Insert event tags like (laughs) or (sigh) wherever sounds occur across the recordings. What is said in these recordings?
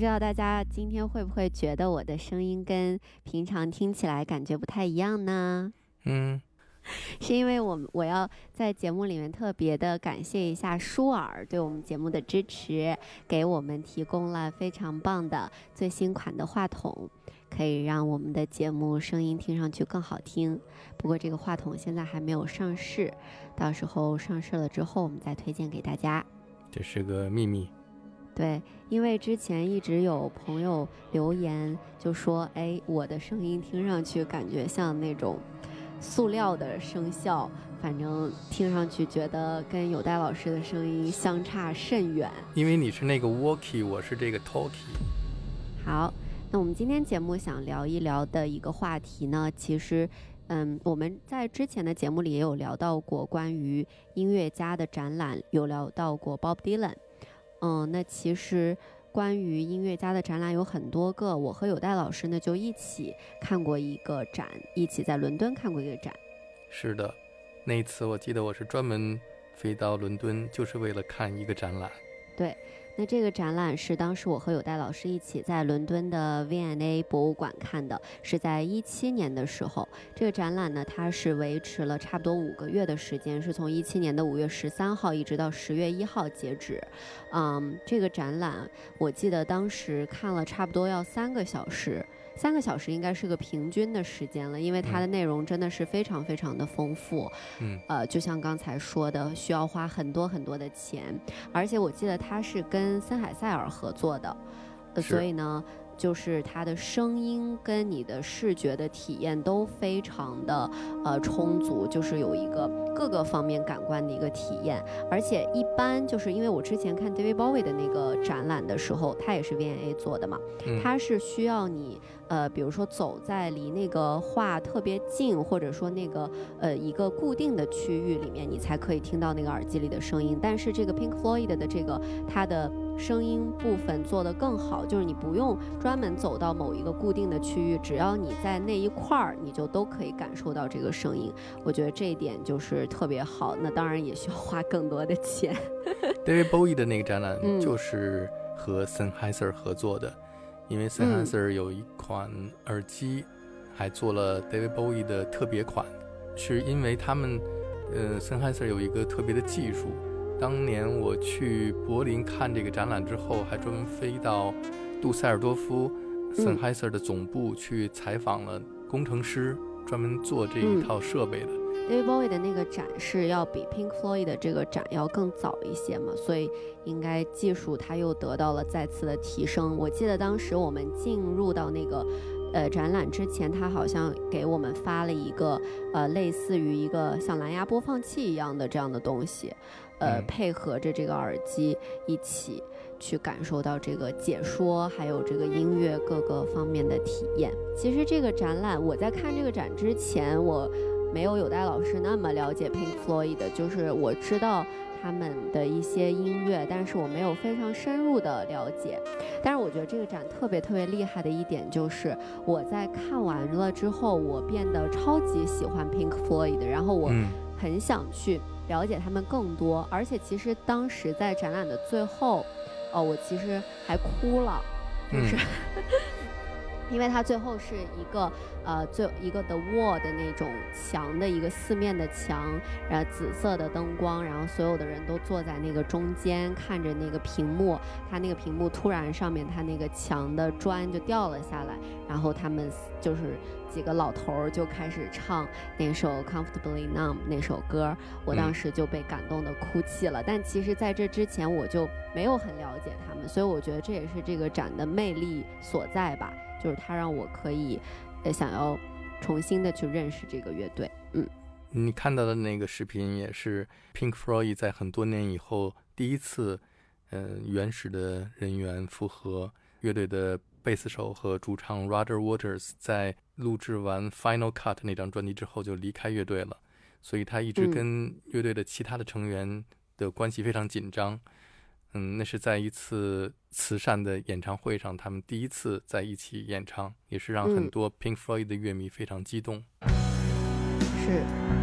知道大家今天会不会觉得我的声音跟平常听起来感觉不太一样呢？嗯，(laughs) 是因为我们我要在节目里面特别的感谢一下舒尔对我们节目的支持，给我们提供了非常棒的最新款的话筒，可以让我们的节目声音听上去更好听。不过这个话筒现在还没有上市，到时候上市了之后我们再推荐给大家。这是个秘密。对，因为之前一直有朋友留言就说，哎，我的声音听上去感觉像那种塑料的声效，反正听上去觉得跟有代老师的声音相差甚远。因为你是那个 walkie，我是这个 talkie。好，那我们今天节目想聊一聊的一个话题呢，其实，嗯，我们在之前的节目里也有聊到过关于音乐家的展览，有聊到过 Bob Dylan。嗯，那其实关于音乐家的展览有很多个，我和有代老师呢就一起看过一个展，一起在伦敦看过一个展。是的，那一次我记得我是专门飞到伦敦，就是为了看一个展览。对。那这个展览是当时我和有代老师一起在伦敦的 V N A 博物馆看的，是在一七年的时候。这个展览呢，它是维持了差不多五个月的时间，是从一七年的五月十三号一直到十月一号截止。嗯，这个展览我记得当时看了差不多要三个小时。三个小时应该是个平均的时间了，因为它的内容真的是非常非常的丰富。嗯，呃，就像刚才说的，需要花很多很多的钱，而且我记得它是跟森海塞尔合作的，所以呢。就是它的声音跟你的视觉的体验都非常的呃充足，就是有一个各个方面感官的一个体验。而且一般就是因为我之前看 David Bowie 的那个展览的时候，它也是 V&A 做的嘛，它是需要你呃比如说走在离那个画特别近，或者说那个呃一个固定的区域里面，你才可以听到那个耳机里的声音。但是这个 Pink Floyd 的这个它的。声音部分做得更好，就是你不用专门走到某一个固定的区域，只要你在那一块儿，你就都可以感受到这个声音。我觉得这一点就是特别好。那当然也需要花更多的钱。(laughs) David Bowie 的那个展览就是和 Sennheiser 合作的，因为 Sennheiser 有一款耳机还做了 David Bowie 的特别款，是因为他们呃 Sennheiser 有一个特别的技术。当年我去柏林看这个展览之后，还专门飞到杜塞尔多夫森海塞尔的总部去采访了工程师，专门做这一套设备的。David Bowie 的那个展是要比 Pink Floyd 的这个展要更早一些嘛，所以应该技术它又得到了再次的提升。我记得当时我们进入到那个。呃，展览之前，他好像给我们发了一个呃，类似于一个像蓝牙播放器一样的这样的东西，呃，配合着这个耳机一起去感受到这个解说，还有这个音乐各个方面的体验。其实这个展览，我在看这个展之前，我没有有代老师那么了解 Pink Floyd 的，就是我知道。他们的一些音乐，但是我没有非常深入的了解。但是我觉得这个展特别特别厉害的一点就是，我在看完了之后，我变得超级喜欢 Pink Floyd，然后我很想去了解他们更多。而且其实当时在展览的最后，哦，我其实还哭了，就是。(laughs) 因为它最后是一个呃，最一个的 wall 的那种墙的一个四面的墙，然后紫色的灯光，然后所有的人都坐在那个中间看着那个屏幕，它那个屏幕突然上面它那个墙的砖就掉了下来，然后他们就是几个老头儿就开始唱那首 Comfortably Numb 那首歌，我当时就被感动的哭泣了。但其实在这之前我就没有很了解他们，所以我觉得这也是这个展的魅力所在吧。就是他让我可以，呃，想要重新的去认识这个乐队。嗯，你看到的那个视频也是 Pink Floyd 在很多年以后第一次，嗯，原始的人员复合乐队的贝斯手和主唱 Roger Waters 在录制完 Final Cut 那张专辑之后就离开乐队了，所以他一直跟乐队的其他的成员的关系非常紧张。嗯，那是在一次慈善的演唱会上，他们第一次在一起演唱，也是让很多 Pink Floyd 的乐迷非常激动。是。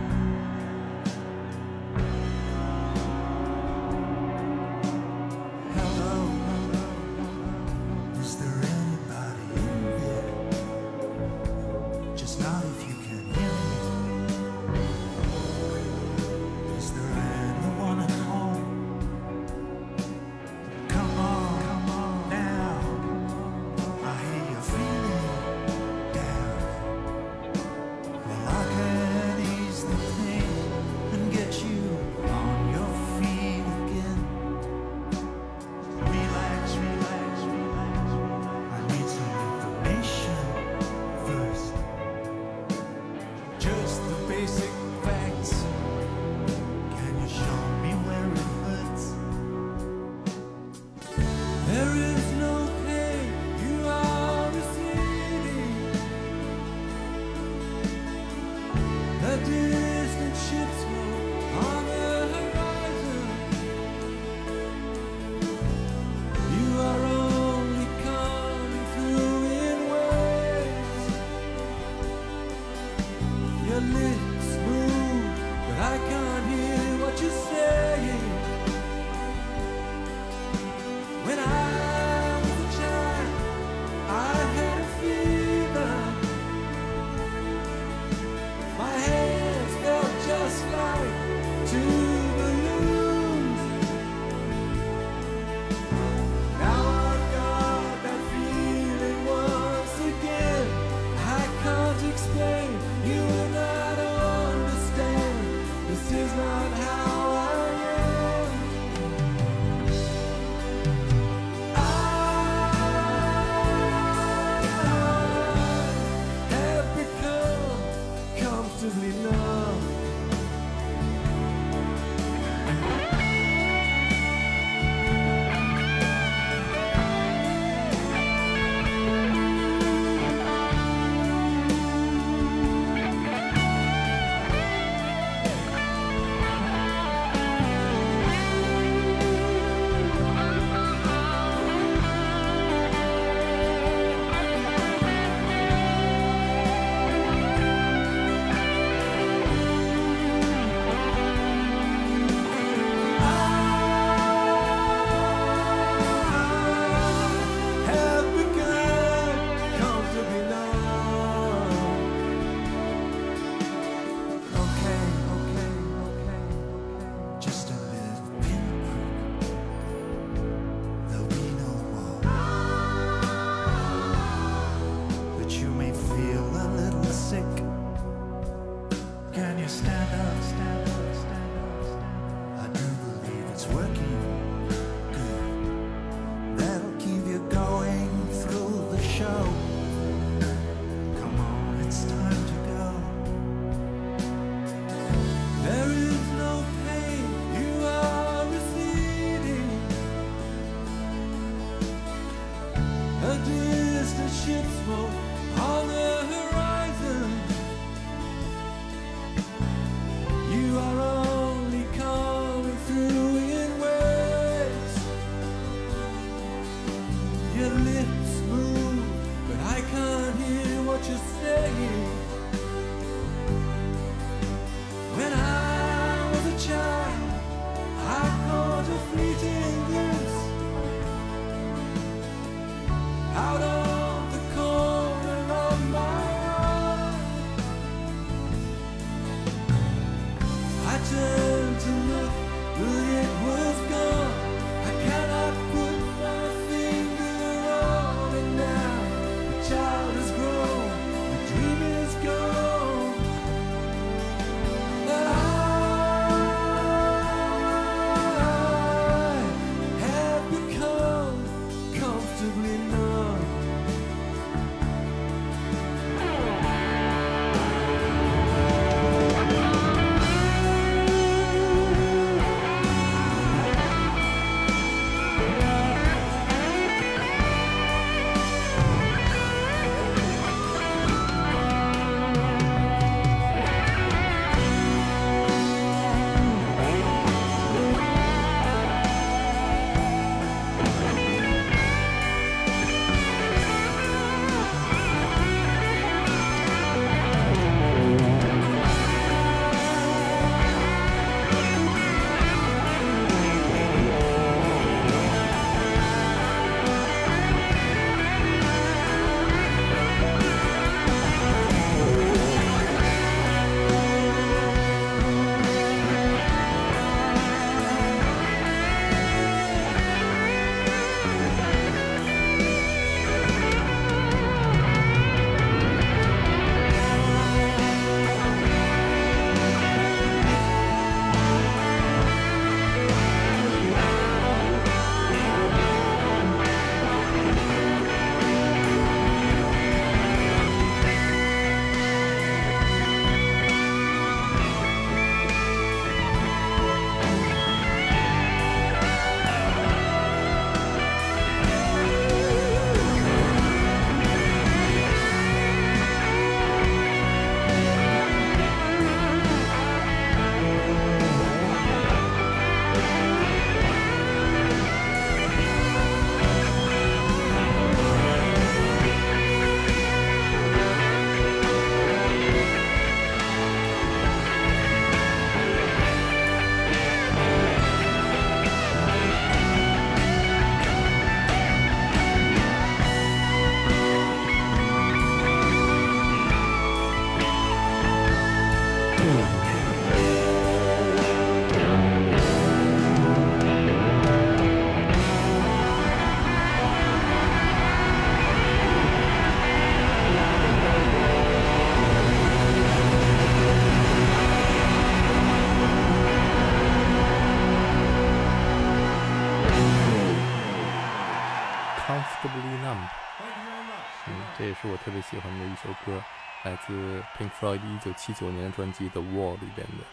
Floyd 一九七九年专辑《The Wall》里边的。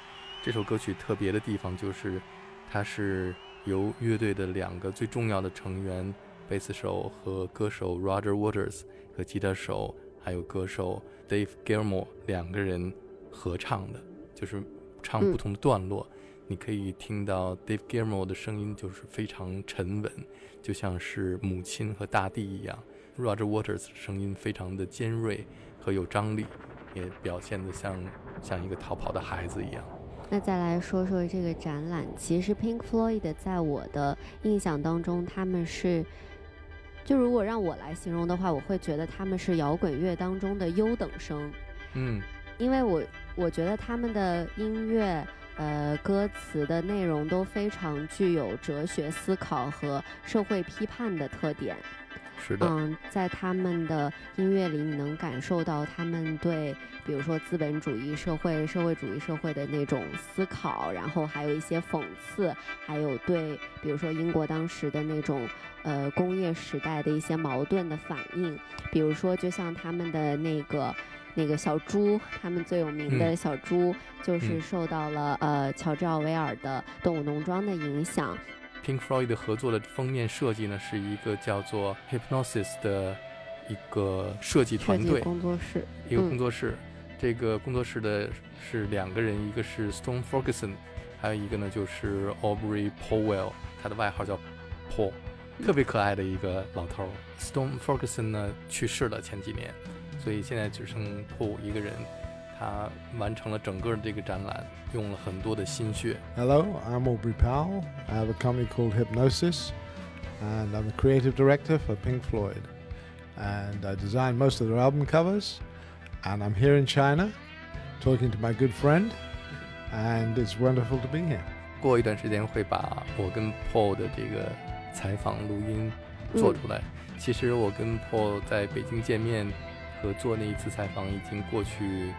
这首歌曲特别的地方就是，它是由乐队的两个最重要的成员，贝斯手和歌手 Roger Waters 和吉他手还有歌手 Dave Gilmour 两个人合唱的，就是唱不同的段落。你可以听到 Dave Gilmour 的声音就是非常沉稳，就像是母亲和大地一样。Roger Waters 声音非常的尖锐和有张力，也表现得像像一个逃跑的孩子一样。那再来说说这个展览，其实 Pink Floyd 在我的印象当中，他们是，就如果让我来形容的话，我会觉得他们是摇滚乐当中的优等生。嗯，因为我我觉得他们的音乐，呃，歌词的内容都非常具有哲学思考和社会批判的特点。嗯，在他们的音乐里，你能感受到他们对，比如说资本主义社会、社会主义社会的那种思考，然后还有一些讽刺，还有对，比如说英国当时的那种，呃，工业时代的一些矛盾的反应。比如说，就像他们的那个那个小猪，他们最有名的小猪，就是受到了呃乔治奥威尔的《动物农庄》的影响。Pink Floyd 合作的封面设计呢，是一个叫做 Hypnosis 的一个设计团队工作室，一个工作室。这个工作室的是两个人，一个是 Stone Ferguson，还有一个呢就是 Aubrey Powell，他的外号叫 Paul，特别可爱的一个老头。Stone Ferguson 呢去世了前几年，所以现在只剩 Paul 一个人。他完成了整个这个展览，用了很多的心血。Hello, I'm Aubrey Powell. I have a company called Hypnosis, and I'm the creative director for Pink Floyd. And I design most of their album covers. And I'm here in China, talking to my good friend, and it's wonderful to be here. 过一段时间会把我跟 Paul 的这个采访录音做出来。其实我跟 Paul 在北京见面和做那一次采访已经过去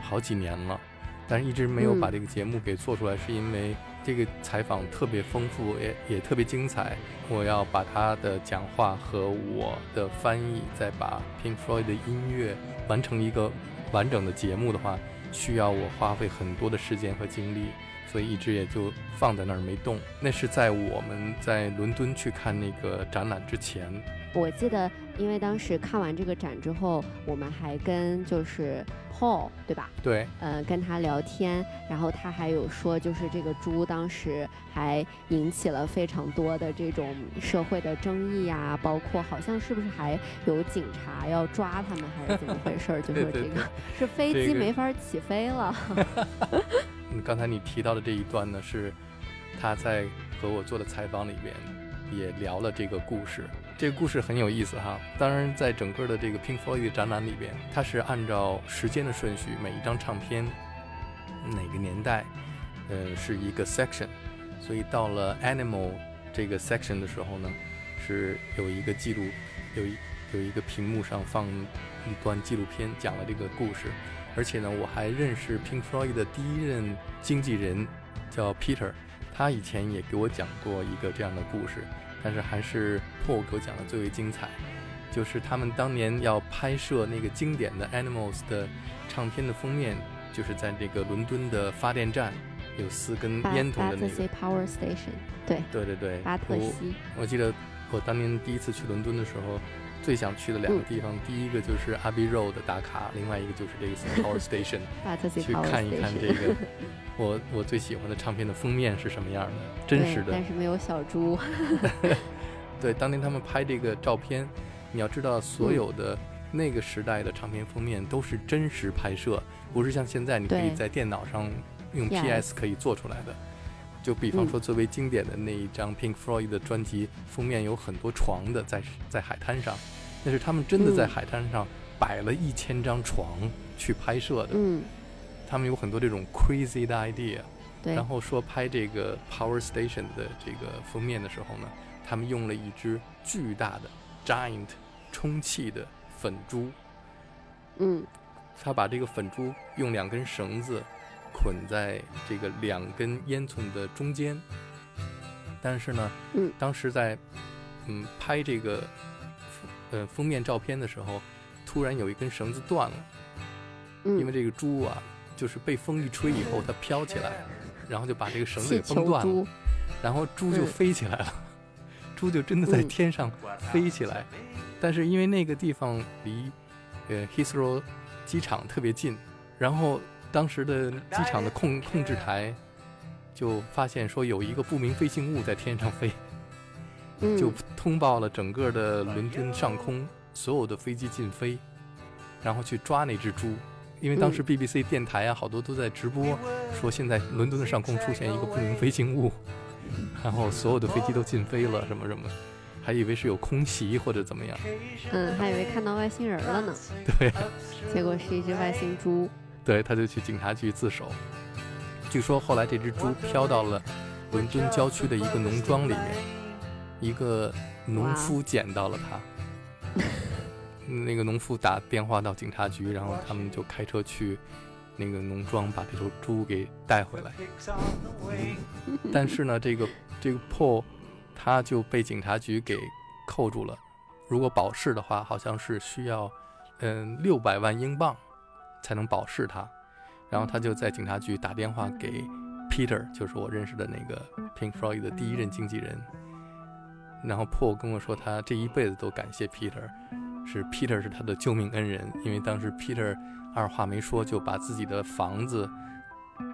好几年了，但是一直没有把这个节目给做出来，是因为这个采访特别丰富，也也特别精彩。我要把他的讲话和我的翻译，再把 Pink Floyd 的音乐完成一个完整的节目的话，需要我花费很多的时间和精力，所以一直也就放在那儿没动。那是在我们在伦敦去看那个展览之前。我记得，因为当时看完这个展之后，我们还跟就是。Paul 对吧？对，呃，跟他聊天，然后他还有说，就是这个猪当时还引起了非常多的这种社会的争议啊，包括好像是不是还有警察要抓他们，还是怎么回事？(laughs) 就说这个是飞机没法起飞了。(laughs) 嗯，刚才你提到的这一段呢，是他在和我做的采访里面也聊了这个故事。这个故事很有意思哈，当然，在整个的这个 Pink Floyd 展览里边，它是按照时间的顺序，每一张唱片哪个年代，呃，是一个 section，所以到了 Animal 这个 section 的时候呢，是有一个记录，有一有一个屏幕上放一段纪录片，讲了这个故事，而且呢，我还认识 Pink Floyd 的第一任经纪人，叫 Peter，他以前也给我讲过一个这样的故事。但是还是 Paul 给我讲的最为精彩，就是他们当年要拍摄那个经典的 Animals 的唱片的封面，就是在这个伦敦的发电站，有四根烟筒的那个 Power Station。对对对对，巴特西。我记得我当年第一次去伦敦的时候，最想去的两个地方，第一个就是 Abbey Road 打卡，另外一个就是这个 (laughs) Power Station，(laughs) 去看一看这个。我我最喜欢的唱片的封面是什么样的？真实的，但是没有小猪。(laughs) 对，当年他们拍这个照片，你要知道，所有的那个时代的唱片封面都是真实拍摄，不是像现在你可以在电脑上用 PS 可以做出来的。就比方说，最为经典的那一张 Pink Floyd 的专辑封面，有很多床的在在海滩上，那是他们真的在海滩上摆了一千张床去拍摄的。嗯。他们有很多这种 crazy 的 idea，然后说拍这个 Power Station 的这个封面的时候呢，他们用了一只巨大的 giant 充气的粉珠，嗯，他把这个粉珠用两根绳子捆在这个两根烟囱的中间，但是呢，嗯，当时在嗯拍这个呃封面照片的时候，突然有一根绳子断了，嗯，因为这个猪啊，就是被风一吹以后，它飘起来，然后就把这个绳子给崩断了，然后猪就嗯飞起来了，(laughs) 猪就真的在嗯天上飞起来。但是因为那个地方离呃 Heathrow 机场特别近，然后当时的机场的控控制台就发现说有一个不明飞行物在天上飞，嗯，就通报了整个的伦敦上空所有的飞机禁飞，然后去抓那只猪。因为当时嗯 BBC 电台啊，好多都在直播，说现在伦敦的上空出现一个不明飞行物，然后所有的飞机都禁飞了，什么什么，还以为是有空袭或者怎么样。嗯，还以为看到外星人了呢，对，结果是一只外星猪。对，他就去警察局自首。据说后来这只猪飘到了伦敦郊区的一个农庄里面，一个农夫捡到了它。那个农夫打电话到警察局，然后他们就开车去那个农庄把这头猪给带回来。但是呢，这个这个 Paul 他就被警察局给扣住了。如果保释的话，好像是需要嗯六百万英镑才能保释他。然后他就在警察局打电话给 Peter，就是我认识的那个 Pink Floyd 的第一任经纪人。然后 Paul 跟我说，他这一辈子都感谢 Peter，是 Peter 是他的救命恩人，因为当时 Peter 二话没说就把自己的房子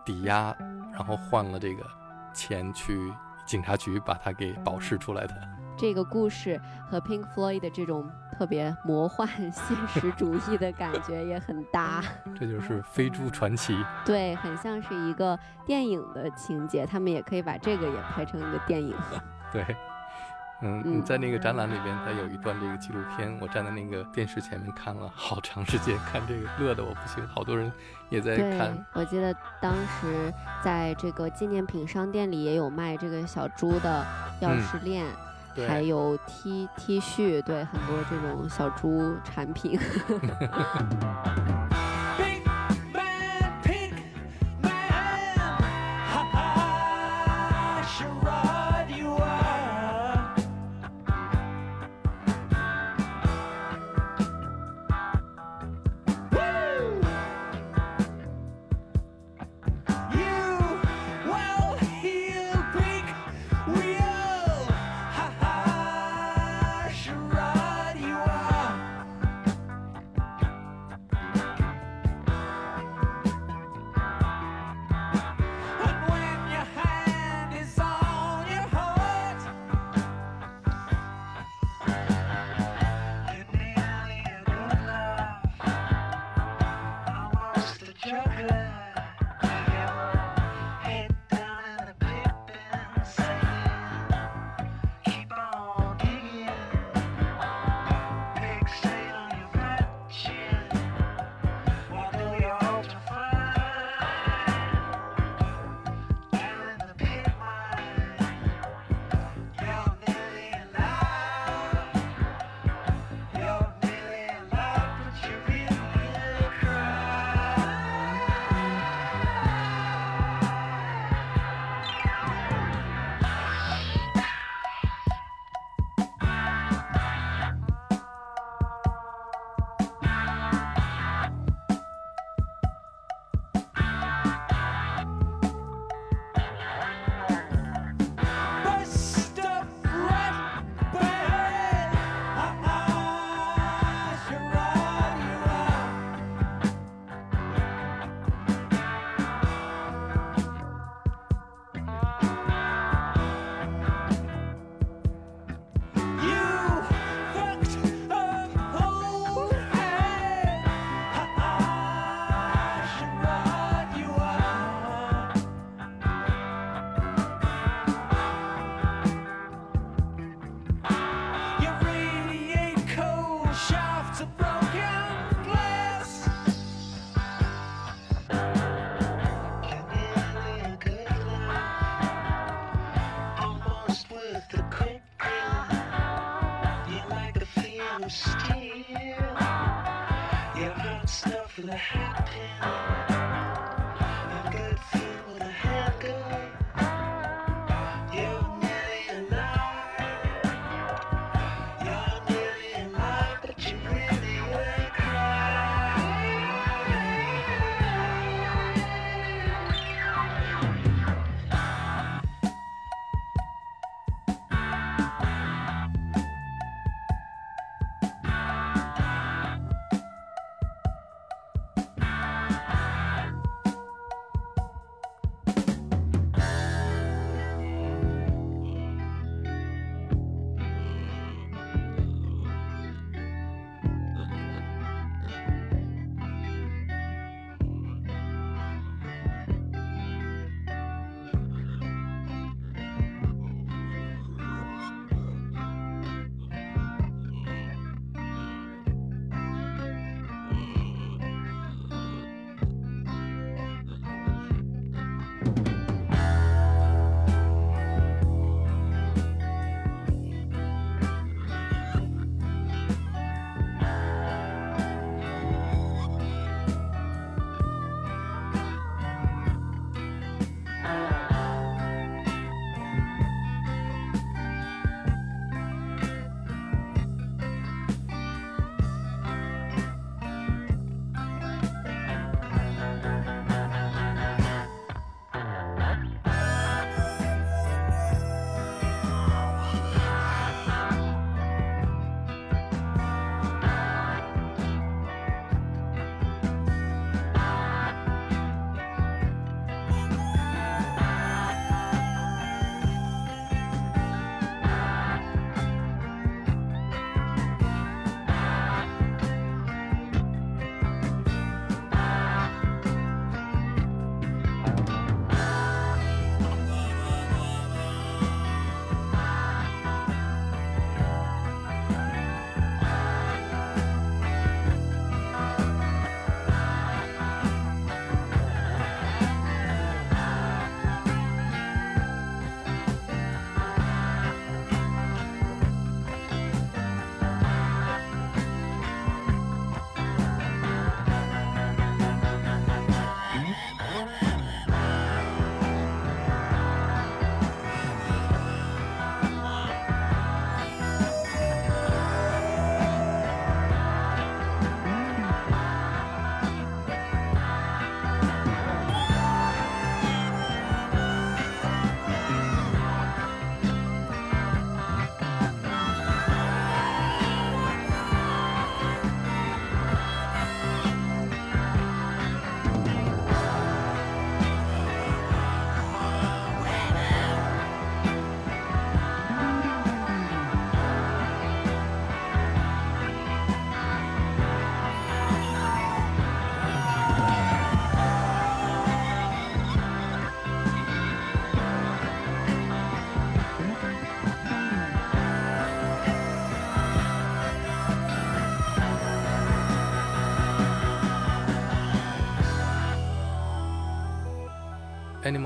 抵押，然后换了这个钱去警察局把他给保释出来的。这个故事和 Pink Floyd 的这种特别魔幻 (laughs) 现实主义的感觉也很搭，这就是飞猪传奇。对，很像是一个电影的情节，他们也可以把这个也拍成一个电影。对，嗯，嗯你在那个展览里边，它有一段这个纪录片，我站在那个电视前面看了好长时间，看这个乐的我不行，好多人也在看。，我记得当时在这个纪念品商店里也有卖这个小猪的钥匙链，还，有 T T 恤，对，很多这种小猪产品。(laughs)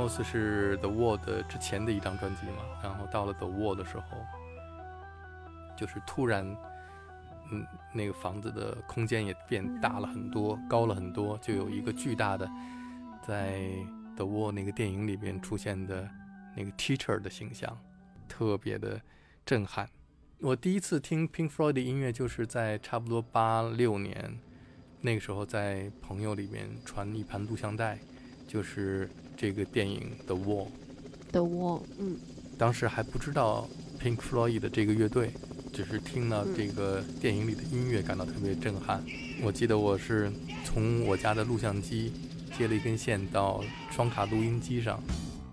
是 The World 之前的一张专辑嘛，然后到了 The World 的时候，就是突然，嗯，那个房子的空间也变大了很多，高了很多，就有一个巨大的，在 The World 那个电影里边出现的那个 Teacher 的形象，特别的震撼。我第一次听 Pink Floyd 的音乐，就是在差不多八六年，那个时候在朋友里面传一盘录像带，就是这个电影《The Wall》。The Wall，嗯当时还不知道 Pink Floyd 的这个乐队，只是听了这个电影里的音乐，感到特别震撼。我记得我是从我家的录像机接了一根线到双卡录音机上，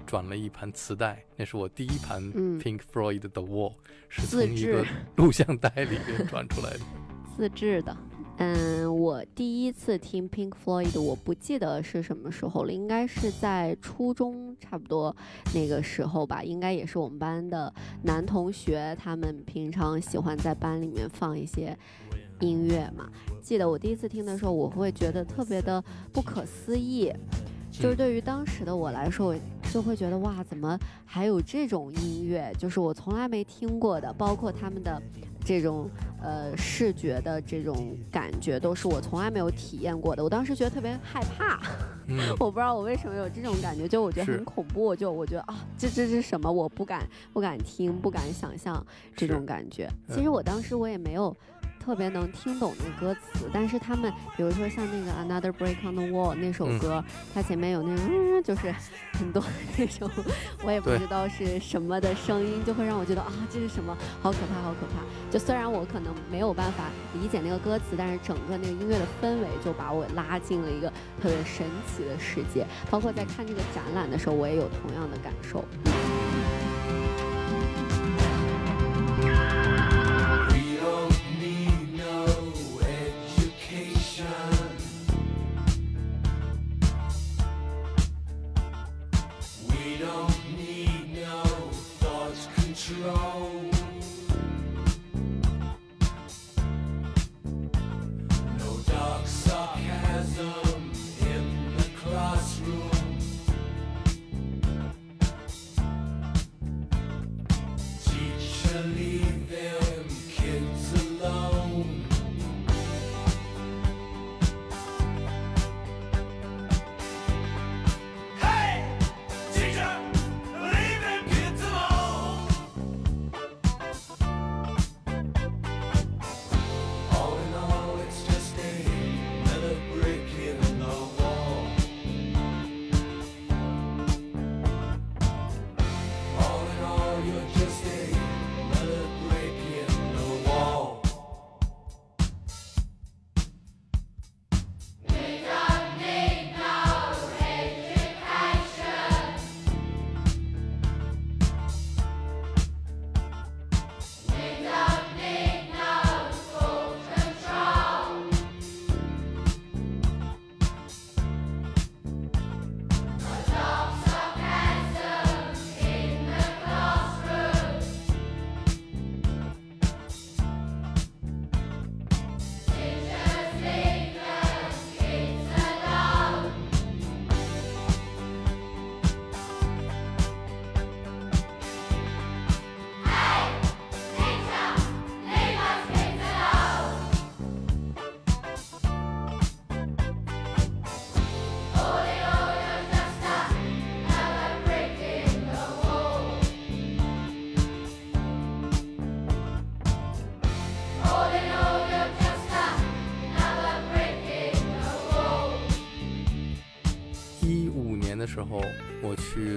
转了一盘磁带，那是我第一盘嗯 Pink Floyd 的《The Wall》，是从一个录像带里面转出来的。(laughs) 自制的。嗯，我第一次听 Pink Floyd，我不记得是什么时候了，应该是在初中差不多那个时候吧，应该也是我们班的男同学，他们平常喜欢在班里面放一些音乐嘛。记得我第一次听的时候，我会觉得特别的不可思议，就是对于当时的我来说，我就会觉得哇，怎么还有这种音乐？就是我从来没听过的，包括他们的这种呃视觉的这种感觉，都是我从来没有体验过的。我当时觉得特别害怕，嗯，(laughs) 我不知道我为什么有这种感觉，就我觉得很恐怖，我就我觉得啊，这这是什么？我不敢不敢听，不敢想象这种感觉。嗯其实我当时我也没有。特别能听懂那歌词，但是他们比如说像那个 Another Break on the Wall 那首嗯歌，它前面有那种、嗯、就是很多那种我也不知道是什么的声音，就会让我觉得啊这是什么，好可怕，好可怕。就虽然我可能没有办法理解那个歌词，但是整个那个音乐的氛围就把我拉进了一个特别神奇的世界。包括在看这个展览的时候，我也有同样的感受。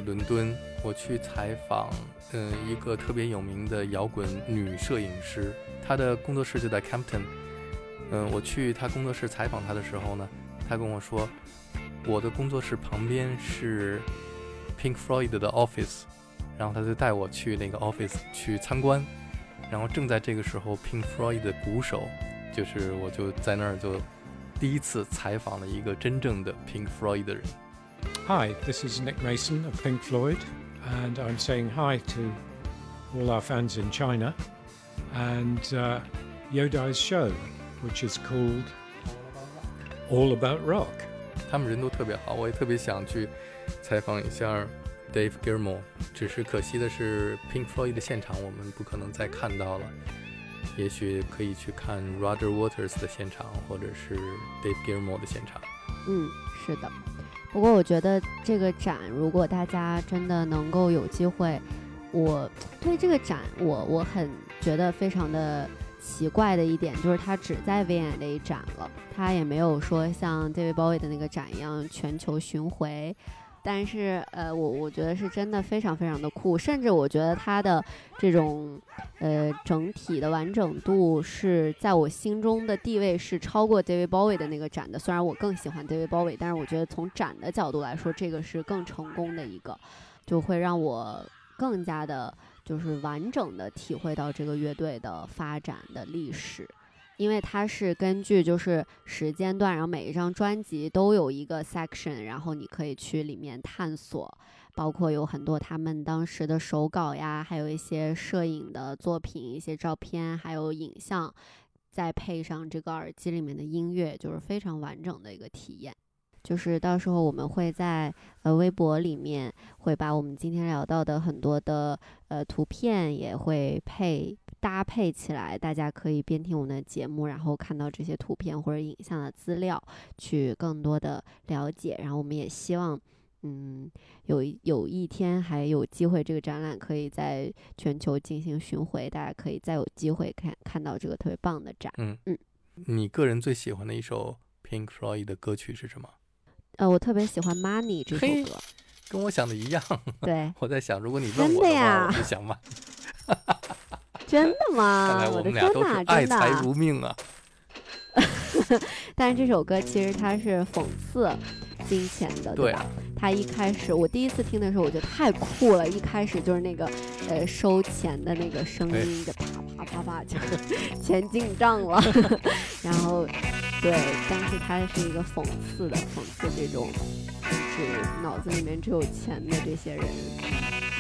伦敦，我去采访，嗯、一个特别有名的摇滚女摄影师，她的工作室就在 Campton。嗯、我去她工作室采访她的时候呢，她跟我说，我的工作室旁边是 Pink Floyd 的 office，然后她就带我去那个 office 去参观，然后正在这个时候，Pink Floyd 的鼓手，就是我就在那儿就第一次采访了一个真正的 Pink Floyd 的人。Hi, this is Nick Mason of Pink Floyd, and I'm saying hi to all our fans in China and uh, Yodai's show, which is called All About Rock. 他们人都特别好，我也特别想去 采访一下 Dave Gilmour。只是可惜的是，Pink Floyd 的现场我们不可能再看到了。也许可以去看 Roger Waters 的现场，或者是 Dave Gilmour 的现场。嗯，是的。 不过我觉得这个展，如果大家真的能够有机会，我对这个展，我我很觉得非常的奇怪的一点，就是它只在 V&A 展了，它也没有说像 David Bowie 的那个展一样全球巡回。但是，呃，我我觉得是真的非常非常的酷，甚至我觉得它的这种，呃，整体的完整度是在我心中的地位是超过 David Bowie 的那个展的。虽然我更喜欢 David Bowie，但是我觉得从展的角度来说，这个是更成功的一个，就会让我更加的，就是完整的体会到这个乐队的发展的历史。因为它是根据就是时间段，然后每一张专辑都有一个 section，然后你可以去里面探索，包括有很多他们当时的手稿呀，还有一些摄影的作品、一些照片，还有影像，再配上这个耳机里面的音乐，就是非常完整的一个体验。就是到时候我们会在呃微博里面会把我们今天聊到的很多的呃图片也会配。搭配起来，大家可以边听我们的节目，然后看到这些图片或者影像的资料，去更多的了解。然后我们也希望，嗯，有有一天还有机会，这个展览可以在全球进行巡回，大家可以再有机会看看到这个特别棒的展。嗯嗯，你个人最喜欢的一首 Pink Floyd 的歌曲是什么？呃，我特别喜欢《Money》这首歌，跟我想的一样。对，(laughs) 我在想，如果你问我的话，我就想嘛。真的吗？看来我们俩都是爱财如命啊！(laughs) 但是这首歌其实它是讽刺金钱的，对吧？它一开始我第一次听的时候，我觉得太酷了。一开始就是那个呃收钱的那个声音，就啪啪啪啪，就是钱进账了。(laughs) 然后对，但是它是一个讽刺的，讽刺这种就是脑子里面只有钱的这些人。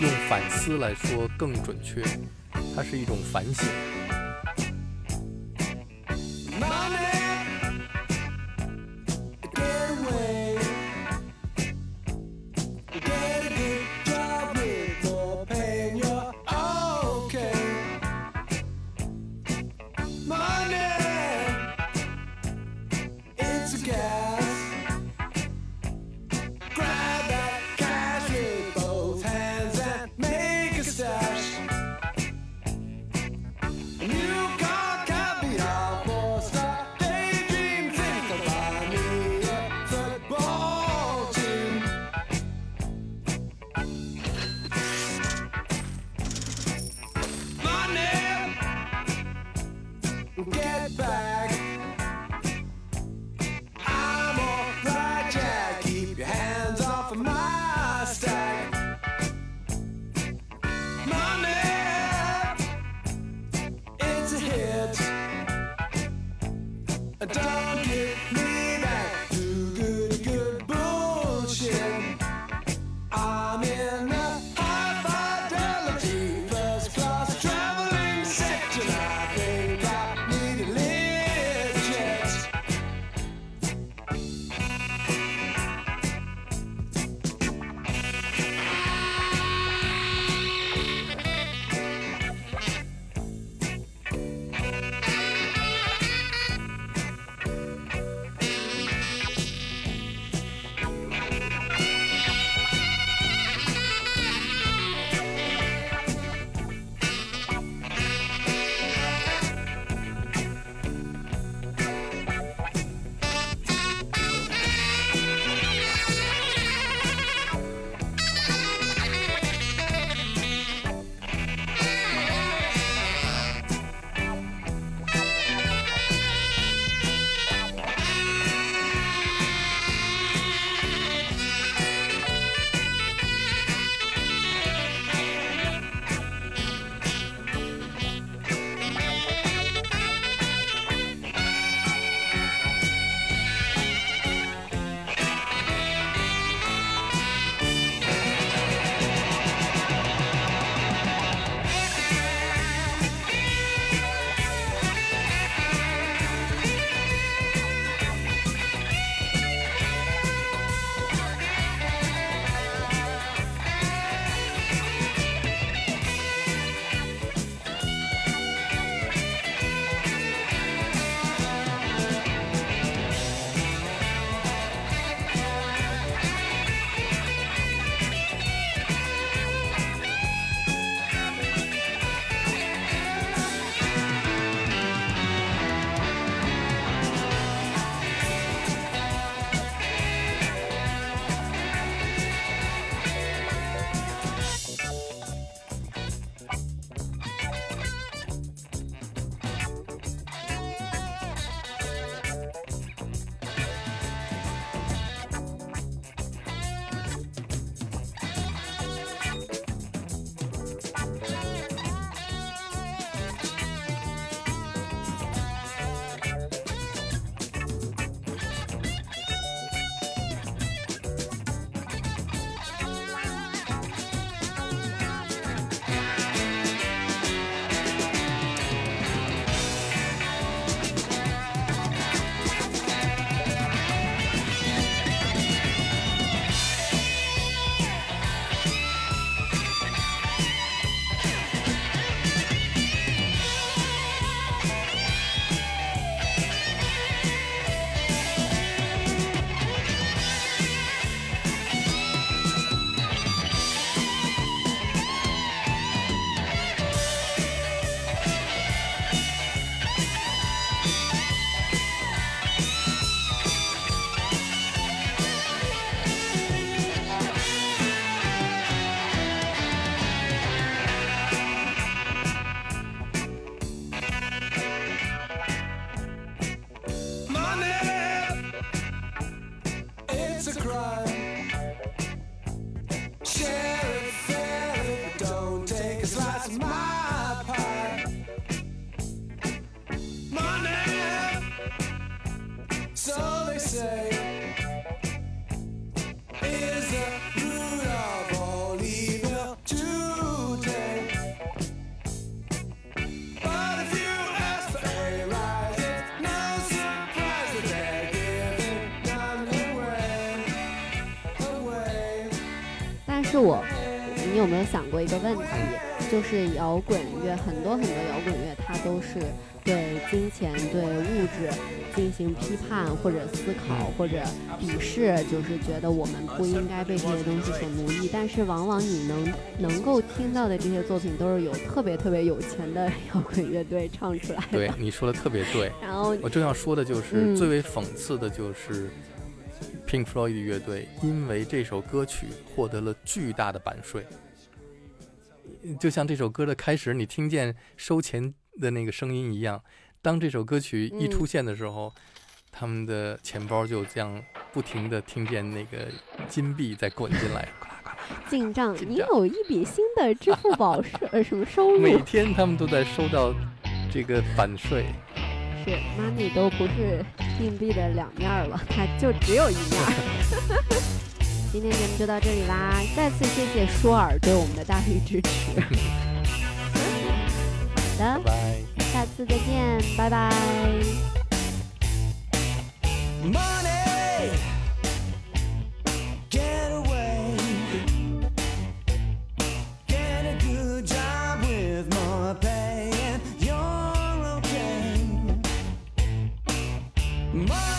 用反思来说更准确。它是一种反省。是我，你有没有想过一个问题？就是摇滚乐，很多很多摇滚乐，它都是对金钱、对物质进行批判或者思考或者鄙视，就是觉得我们不应该被这些东西所奴役。但是往往你能能够听到的这些作品，都是有特别特别有钱的摇滚乐队唱出来的。对，你说的特别对。然后我正要说的就是，嗯最为讽刺的就是 Pink Floyd 乐队因为这首歌曲获得了巨大的版税。就像这首歌的开始，你听见收钱的那个声音一样，当这首歌曲一嗯出现的时候，他们的钱包就这样不停的听见那个金币在滚进来，呱啦呱啦进账，你有一笔新的支付宝 (laughs) 收呃什么收入？每天他们都在收到这个版税。是 money 都不是硬币的两面了，它就只有一面。(laughs) 今天节目就到这里啦，再次谢谢舒尔对我们的大力支持。好的，拜拜。下次再见，拜拜。Money, My